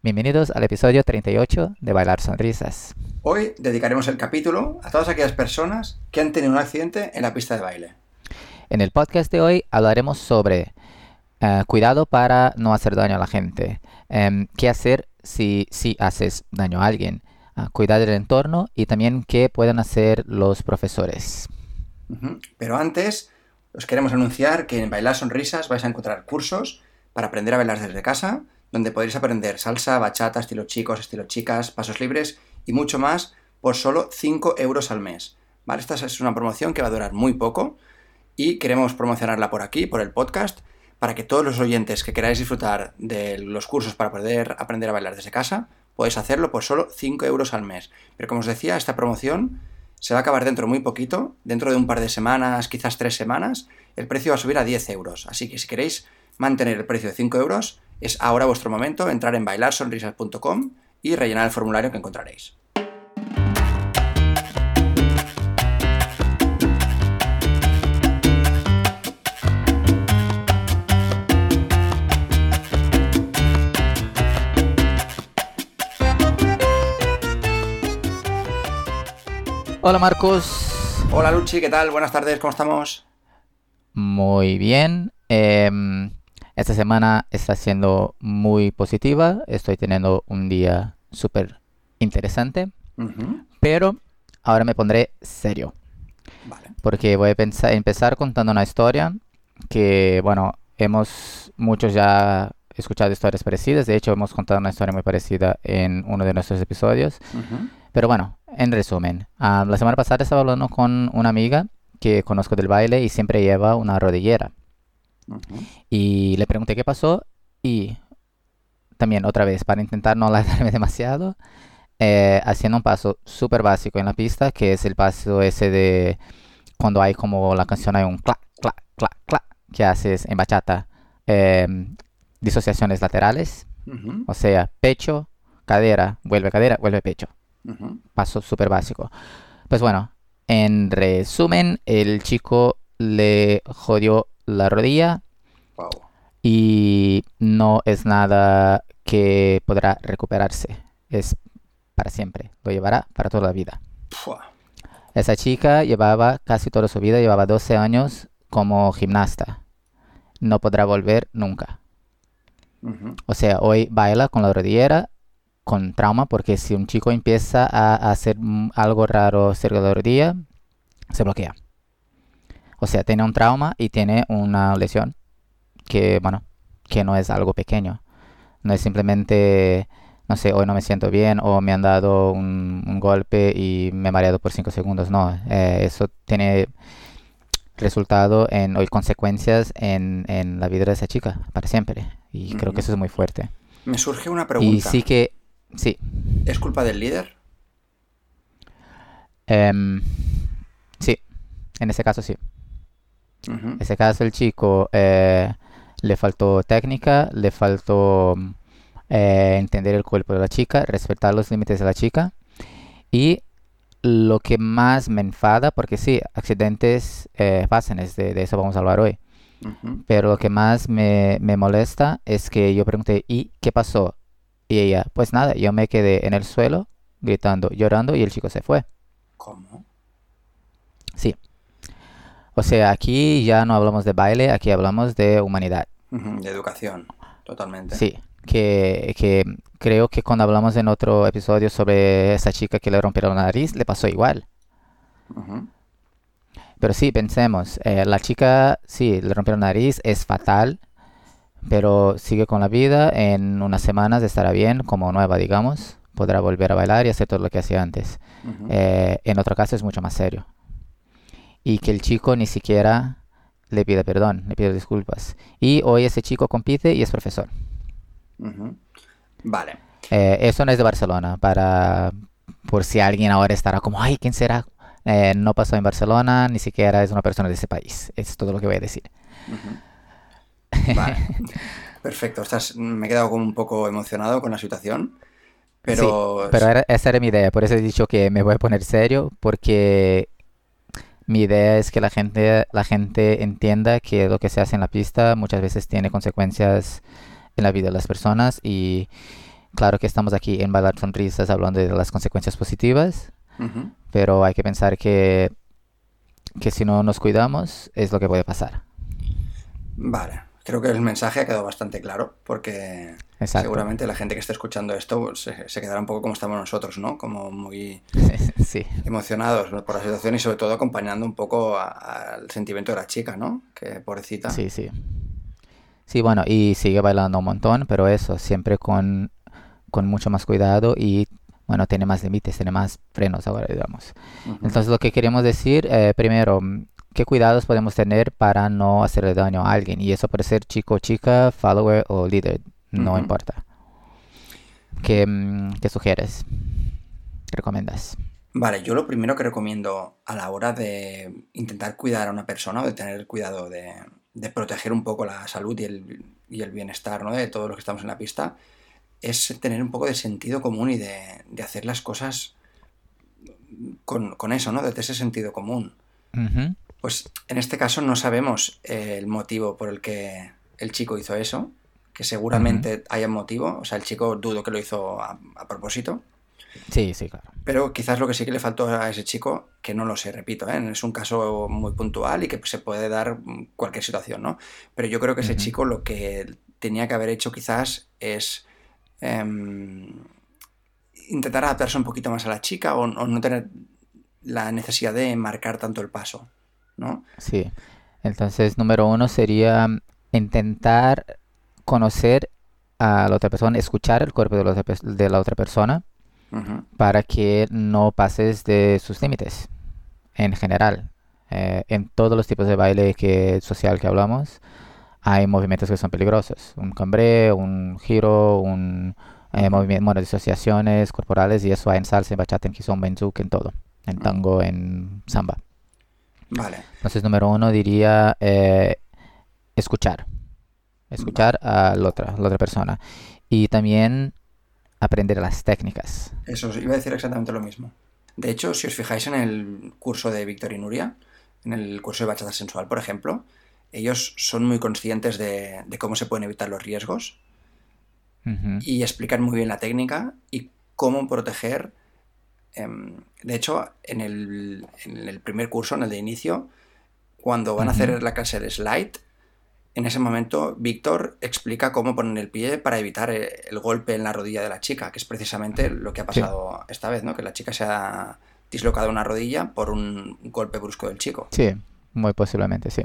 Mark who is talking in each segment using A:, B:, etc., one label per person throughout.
A: Bienvenidos al episodio 38 de Bailar Sonrisas.
B: Hoy dedicaremos el capítulo a todas aquellas personas que han tenido un accidente en la pista de baile.
A: En el podcast de hoy hablaremos sobre eh, cuidado para no hacer daño a la gente, em, qué hacer si, si haces daño a alguien, ah, cuidar del entorno y también qué pueden hacer los profesores.
B: Pero antes, os queremos anunciar que en Bailar Sonrisas vais a encontrar cursos para aprender a bailar desde casa, donde podréis aprender salsa, bachata, estilo chicos, estilo chicas, pasos libres y mucho más por solo 5 euros al mes. ¿Vale? Esta es una promoción que va a durar muy poco y queremos promocionarla por aquí, por el podcast, para que todos los oyentes que queráis disfrutar de los cursos para poder aprender a bailar desde casa, podéis hacerlo por solo 5 euros al mes. Pero como os decía, esta promoción se va a acabar dentro de muy poquito, dentro de un par de semanas, quizás tres semanas, el precio va a subir a 10 euros. Así que si queréis mantener el precio de 5 euros, es ahora vuestro momento entrar en bailarsonrisas.com y rellenar el formulario que encontraréis.
A: Hola Marcos.
B: Hola Luchi, ¿qué tal? Buenas tardes, ¿cómo estamos?
A: Muy bien. Em, esta semana está siendo muy positiva. Estoy teniendo un día súper interesante. Pero ahora me pondré serio.
B: Vale.
A: Porque voy a pensar- empezar contando una historia que, bueno, hemos muchos ya escuchado historias parecidas. De hecho, hemos contado una historia muy parecida en uno de nuestros episodios.
B: Ujú,
A: Pero bueno, en resumen, ah, la semana pasada estaba hablando con una amiga que conozco del baile y siempre lleva una rodillera. Y le pregunté qué pasó y también otra vez, para intentar no alargarme demasiado, eh, haciendo un paso súper básico en la pista, que es el paso ese de cuando hay como la canción hay un clac, clac, clac, clac, que haces en bachata, em, disociaciones laterales, o sea, pecho, cadera, vuelve cadera, vuelve pecho. Paso súper básico. Pues bueno, en resumen, el chico le jodió la rodilla
B: Wow.
A: y no es nada que podrá recuperarse. Es para siempre. Lo llevará para toda la vida.
B: Pua.
A: Esa chica llevaba casi toda su vida, llevaba 12 años como gimnasta. No podrá volver nunca. O sea, hoy baila con la rodillera con trauma porque si un chico empieza a hacer algo raro cerca de la rodilla, se bloquea. O sea, tiene un trauma y tiene una lesión que, bueno, que no es algo pequeño. No es simplemente, no sé, hoy no me siento bien o me han dado un, un golpe y me he mareado por 5 segundos. No, eh, eso tiene resultado en hoy consecuencias en, en la vida de esa chica para siempre. Y creo que eso es muy fuerte.
B: Me surge una
A: Y
B: pregunta.
A: sí que, sí,
B: ¿Es culpa del líder?
A: em, sí, en ese caso sí. En ese caso el chico eh, le faltó técnica, le faltó eh, entender el cuerpo de la chica, respetar los límites de la chica. Y lo que más me enfada, porque sí, accidentes eh, pasan, es de, de eso vamos a hablar hoy. Pero lo que más me, me molesta es que yo pregunté, ¿y qué pasó? Y ella, pues nada, yo me quedé en el suelo gritando, llorando y el chico se fue.
B: ¿Cómo?
A: Sí. O sea, aquí ya no hablamos de baile, aquí hablamos de humanidad.
B: De educación, totalmente.
A: Sí, que, que creo que cuando hablamos en otro episodio sobre esa chica que le rompieron la nariz, le pasó igual. Pero sí, pensemos, eh, la chica, sí, le rompieron la nariz, es fatal, pero sigue con la vida, en unas semanas estará bien, como nueva, digamos, podrá volver a bailar y hacer todo lo que hacía antes. Eh, en otro caso es mucho más serio. Y que el chico ni siquiera le pide perdón, le pide disculpas. Y hoy ese chico compite y es profesor.
B: Ujú. Vale.
A: Eh, eso no es de Barcelona, para por si alguien ahora estará como, ay, ¿quién será? Eh, no pasó en Barcelona, ni siquiera es una persona de ese país. Es todo lo que voy a decir.
B: Ujú. Vale. Perfecto. Estás, me he quedado como un poco emocionado con la situación. Pero,
A: Sí, pero era- esa era mi idea, por eso he dicho que me voy a poner serio, porque mi idea es que la gente, la gente entienda que lo que se hace en la pista muchas veces tiene consecuencias en la vida de las personas y Claro que estamos aquí en Bailar Sonrisas hablando de las consecuencias positivas, pero hay que pensar que, que si no nos cuidamos es lo que puede pasar.
B: Vale, creo que el mensaje ha quedado bastante claro, porque
A: Exacto.
B: seguramente la gente que esté escuchando esto se, se quedará un poco como estamos nosotros, ¿no? Como muy
A: sí,
B: emocionados por la situación y sobre todo acompañando un poco al sentimiento de la chica, ¿no? Que pobrecita.
A: sí, sí. Sí, bueno, y sigue bailando un montón, pero eso, siempre con, con mucho más cuidado y, bueno, tiene más límites, tiene más frenos ahora, digamos. Entonces, lo que queremos decir, eh, primero, qué cuidados podemos tener para no hacerle daño a alguien. Y eso puede ser chico, chica, follower o líder, no importa. ¿Qué, mm, qué sugieres? ¿Qué recomiendas?
B: Vale, yo lo primero que recomiendo a la hora de intentar cuidar a una persona o de tener cuidado de, de proteger un poco la salud y el, y el bienestar ¿no? de todos los que estamos en la pista es tener un poco de sentido común y de, de hacer las cosas con, con eso, ¿no? Desde ese sentido común.
A: Ujú,
B: Pues en este caso no sabemos eh, el motivo por el que el chico hizo eso, que seguramente haya un motivo, o sea, el chico dudo que lo hizo a, a propósito,
A: Sí, sí, claro.
B: pero quizás lo que sí que le faltó a ese chico, que no lo sé, repito, ¿eh? es un caso muy puntual y que se puede dar cualquier situación, ¿no? Pero yo creo que ese chico lo que tenía que haber hecho quizás es em, intentar adaptarse un poquito más a la chica o, o no tener la necesidad de marcar tanto el paso, ¿no?
A: Sí. Entonces, número uno sería intentar conocer a la otra persona, escuchar el cuerpo de la otra, de la otra persona para que no pases de sus límites en general. Eh, en todos los tipos de baile que, social que hablamos, hay movimientos que son peligrosos. Un cambré, un giro, un eh, movimiento, bueno, disociaciones corporales y eso hay en salsa, en bachata, en kizomba, en zouk, en todo. En tango, en samba.
B: Vale.
A: Entonces, número uno diría eh, escuchar. Escuchar a la otra, a la otra persona. Y también aprender las técnicas.
B: Eso, iba a decir exactamente lo mismo. De hecho, si os fijáis en el curso de Víctor y Nuria, en el curso de bachata sensual, por ejemplo, ellos son muy conscientes de, de cómo se pueden evitar los riesgos y explican muy bien la técnica y cómo proteger. Em, de hecho, en el, en el primer curso, en el de inicio, cuando van a hacer la clase de slide, en ese momento Víctor explica cómo poner el pie para evitar eh, el golpe en la rodilla de la chica, que es precisamente lo que ha
A: Sí.
B: pasado esta vez, ¿no? Que la chica se ha dislocado una rodilla por un golpe brusco del chico.
A: Sí, muy posiblemente, sí.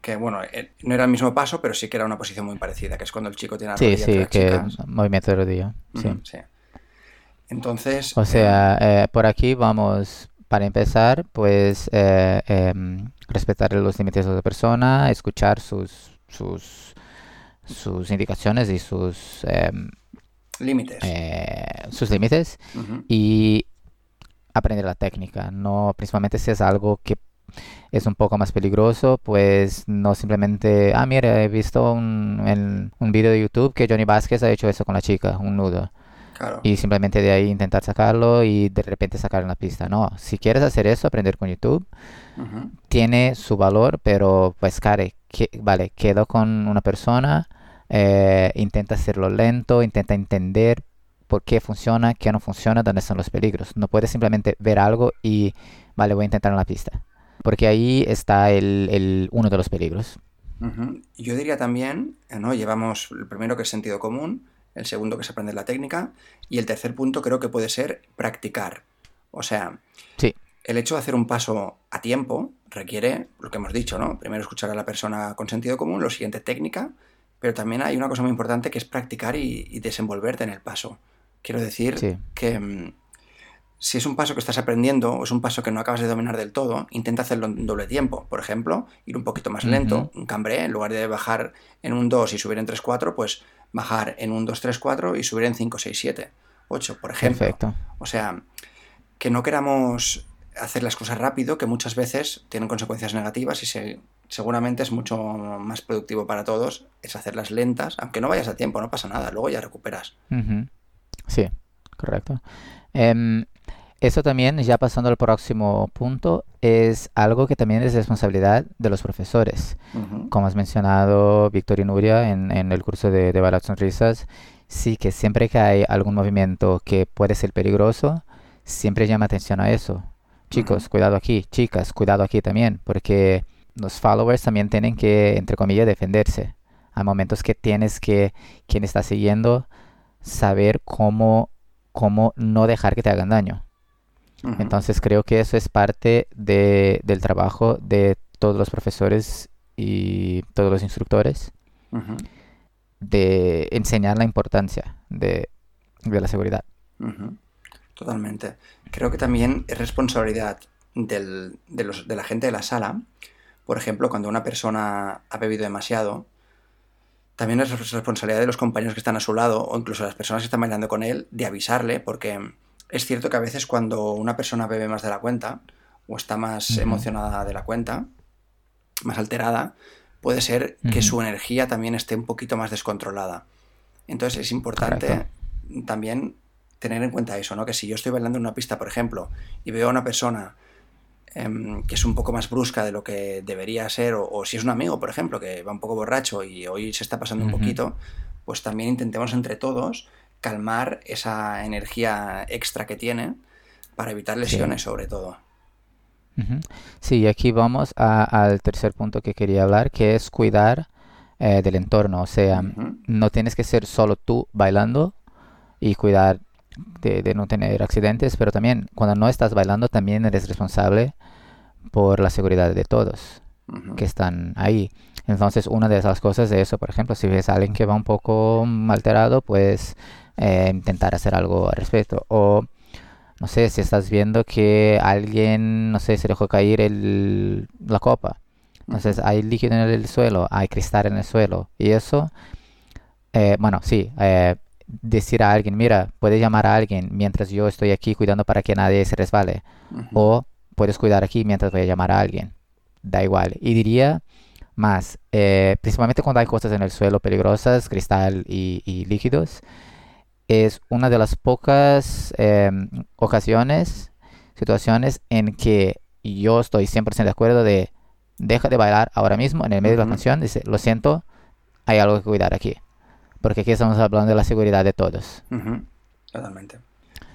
B: Que bueno, eh, no era el mismo paso, pero sí que era una posición muy parecida, que es cuando el chico tiene la
A: Sí,
B: rodilla
A: sí,
B: las
A: que
B: chicas.
A: movimiento de rodilla. Sí.
B: Sí. Entonces,
A: O
B: eh,
A: sea, eh, por aquí vamos, para empezar, pues eh, em, respetar los límites de la persona, escuchar sus, sus, sus indicaciones y sus, em,
B: límites.
A: eh, sus límites y aprender la técnica. No, principalmente si es algo que es un poco más peligroso, pues no simplemente, ah, mira, he visto un, en un video de YouTube que Johnny Vázquez ha hecho eso con la chica, un nudo.
B: Claro.
A: Y simplemente de ahí intentar sacarlo y de repente sacar en la pista. No, si quieres hacer eso, aprender con YouTube,
B: Ujú.
A: tiene su valor, pero pues, care, que, vale, quedo con una persona, eh, intenta hacerlo lento, intenta entender por qué funciona, qué no funciona, dónde están los peligros. No puedes simplemente ver algo y, vale, voy a intentar en la pista. Porque ahí está el, el- uno de los peligros.
B: Ujú. Yo diría también, eh, ¿no? Llevamos el primero que es sentido común, el segundo que es aprender la técnica, y el tercer punto creo que puede ser practicar. O sea,
A: Sí,
B: el hecho de hacer un paso a tiempo requiere lo que hemos dicho, ¿no? Primero escuchar a la persona con sentido común, lo siguiente técnica, pero también hay una cosa muy importante que es practicar y, y desenvolverte en el paso. Quiero decir
A: sí,
B: que mm, si es un paso que estás aprendiendo o es un paso que no acabas de dominar del todo, intenta hacerlo en doble tiempo. Por ejemplo, ir un poquito más lento, un cambré, en lugar de bajar en un 2 y subir en 3-4, pues bajar en un 2-3-4 y subir en 5-6-7, 8, por ejemplo.
A: perfecto.
B: O sea, que no queramos hacer las cosas rápido, que muchas veces tienen consecuencias negativas y se- seguramente es mucho más productivo para todos es hacerlas lentas, aunque no vayas a tiempo, no pasa nada, luego ya recuperas.
A: Ujú. Sí, correcto. Em, eso también, ya pasando al próximo punto, es algo que también es responsabilidad de los profesores. Como has mencionado, Víctor y Nuria, en, en el curso de, de Sonrisas, sí que siempre que hay algún movimiento que puede ser peligroso, siempre llama atención a eso. Chicos, cuidado aquí, chicas, cuidado aquí también, porque los followers también tienen que, entre comillas, defenderse. Hay momentos que tienes que, quien está siguiendo, saber cómo, cómo no dejar que te hagan daño. Entonces creo que eso es parte de, del trabajo de todos los profesores y todos los instructores de enseñar la importancia de, de la seguridad.
B: Totalmente. Creo que también es responsabilidad del, de, los, de la gente de la sala. Por ejemplo, cuando una persona ha bebido demasiado, también es responsabilidad de los compañeros que están a su lado o incluso las personas que están bailando con él de avisarle, porque es cierto que a veces cuando una persona bebe más de la cuenta o está más emocionada de la cuenta, más alterada, puede ser que su energía también esté un poquito más descontrolada. Entonces es importante también tener en cuenta eso, ¿no? Que si yo estoy bailando en una pista, por ejemplo, y veo a una persona em, que es un poco más brusca de lo que debería ser, o, si es un amigo, por ejemplo, que va un poco borracho y hoy se está pasando un poquito, pues también intentemos entre todos calmar esa energía extra que tiene para evitar lesiones sobre todo.
A: Sí, aquí vamos al tercer punto que quería hablar, que es cuidar eh, del entorno. O sea, no tienes que ser solo tú bailando y cuidar de, no tener accidentes, pero también cuando no estás bailando también eres responsable por la seguridad de todos que están ahí. Entonces, una de esas cosas de eso, por ejemplo, si ves a alguien que va un poco alterado, pues eh, intentar hacer algo al respecto. O, no sé, si estás viendo que alguien, no sé, se dejó caer el, la copa. Entonces, hay líquido en el suelo, hay cristal en el suelo. Y eso, eh, bueno, sí, eh, decir a alguien, mira, puedes llamar a alguien mientras yo estoy aquí cuidando para que nadie se resbale. O puedes cuidar aquí mientras voy a llamar a alguien. Da igual. Y diría más, eh, principalmente cuando hay cosas en el suelo peligrosas, cristal y, líquidos, es una de las pocas em, ocasiones, situaciones en que yo estoy 100% de acuerdo de deja de bailar ahora mismo en el medio de la canción, dice, lo siento, hay algo que cuidar aquí porque aquí estamos hablando de la seguridad de todos.
B: Totalmente.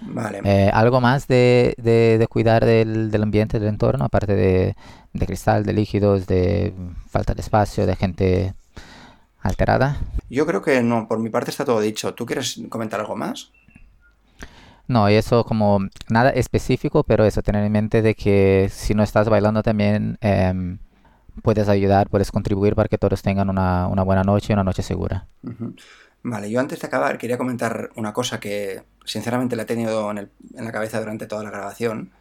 B: Vale.
A: Eh, ¿Algo más de, de, cuidar del, del, ambiente, del entorno, aparte de, de, cristal, de líquidos, de falta de espacio, de gente alterada?
B: Yo creo que no, por mi parte está todo dicho. ¿Tú quieres comentar algo más?
A: No, y eso como nada específico, pero eso, tener en mente de que si no estás bailando también em, puedes ayudar, puedes contribuir para que todos tengan una, buena noche y una noche segura.
B: Vale, yo antes de acabar quería comentar una cosa que sinceramente la he tenido en, la cabeza durante toda la grabación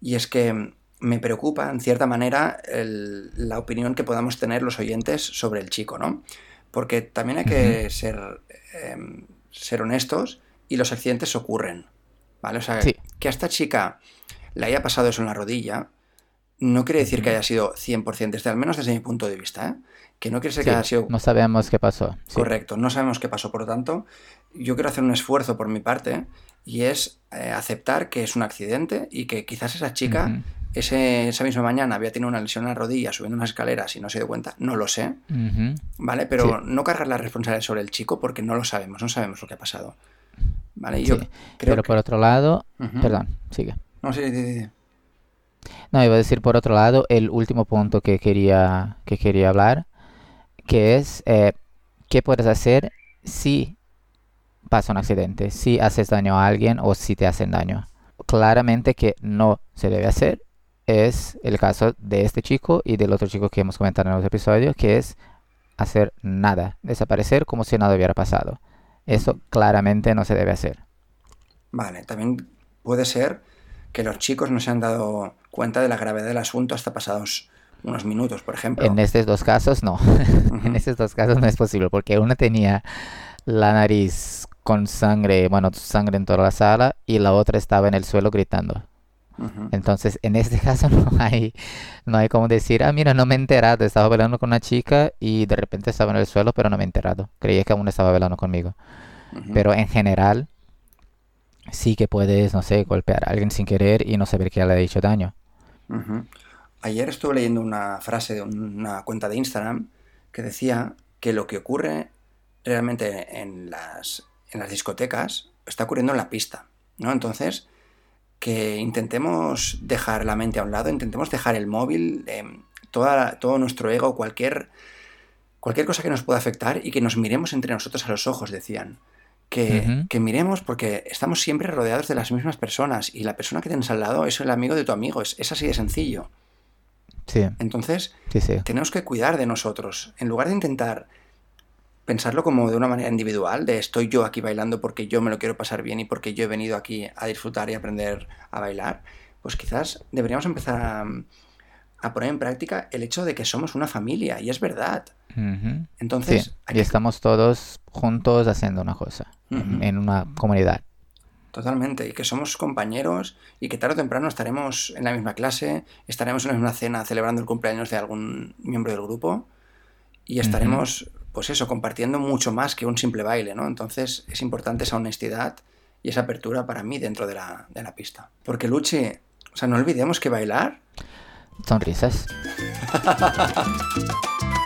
B: y es que me preocupa en cierta manera la opinión que podamos tener los oyentes sobre el chico, ¿no? Porque también hay que ser, em, ser honestos y los accidentes ocurren, ¿vale? O sea, que a esta chica le haya pasado eso en la rodilla, no quiere decir que haya sido 100%, desde, al menos desde mi punto de vista, ¿eh? que no quiere decir que haya sido...
A: No sabemos qué pasó.
B: Correcto, no sabemos qué pasó. Por lo tanto, yo quiero hacer un esfuerzo por mi parte y es eh, aceptar que es un accidente y que quizás esa chica ese, esa misma mañana había tenido una lesión en la rodilla subiendo unas escaleras y no se dio cuenta, no lo sé, ¿vale? Pero no cargar la responsabilidad sobre el chico porque no lo sabemos, no sabemos lo que ha pasado. ¿Vale? Yo
A: Pero por otro lado, perdón, sigue.
B: No, sí, sí, sí.
A: No, iba a decir por otro lado el último punto que quería, que quería hablar, que es eh, qué puedes hacer si pasa un accidente, si haces daño a alguien o si te hacen daño. Claramente que no se debe hacer es el caso de este chico y del otro chico que hemos comentado en los episodios, que es hacer nada, desaparecer como si nada hubiera pasado. Eso claramente no se debe hacer.
B: Vale, también puede ser que los chicos no se han dado cuenta de la gravedad del asunto hasta pasados unos minutos, por ejemplo.
A: En estos dos casos no. en estos dos casos no es posible porque uno tenía la nariz con sangre, bueno, sangre en toda la sala y la otra estaba en el suelo gritando. Entonces, en este caso no hay, no hay como decir, ah, mira, no me he enterado, estaba bailando con una chica y de repente estaba en el suelo, pero no me he enterado. Creía que aún estaba bailando conmigo. Pero en general, sí que puedes, no sé, golpear a alguien sin querer y no saber que le ha dicho daño.
B: Ayer estuve leyendo una frase de una cuenta de Instagram que decía que lo que ocurre realmente en las, en las discotecas está ocurriendo en la pista, ¿no? Entonces, que intentemos dejar la mente a un lado, intentemos dejar el móvil, eh, toda, todo nuestro ego, cualquier, cualquier cosa que nos pueda afectar y que nos miremos entre nosotros a los ojos, decían. Que, que miremos porque estamos siempre rodeados de las mismas personas y la persona que tienes al lado es el amigo de tu amigo, es, es así de sencillo.
A: Sí,
B: Entonces,
A: sí, sí.
B: tenemos que cuidar de nosotros. En lugar de intentar pensarlo como de una manera individual, de estoy yo aquí bailando porque yo me lo quiero pasar bien y porque yo he venido aquí a disfrutar y aprender a bailar, pues quizás deberíamos empezar a, a poner en práctica el hecho de que somos una familia, y es verdad. Entonces,
A: Sí, y estamos todos juntos haciendo una cosa, en, una comunidad.
B: Totalmente, y que somos compañeros y que tarde o temprano estaremos en la misma clase, estaremos en la misma cena celebrando el cumpleaños de algún miembro del grupo y estaremos, pues eso, compartiendo mucho más que un simple baile, ¿no? Entonces es importante esa honestidad y esa apertura para mí dentro de la, de la pista. Porque Luchi, o sea, no olvidemos que bailar
A: Sonrisas.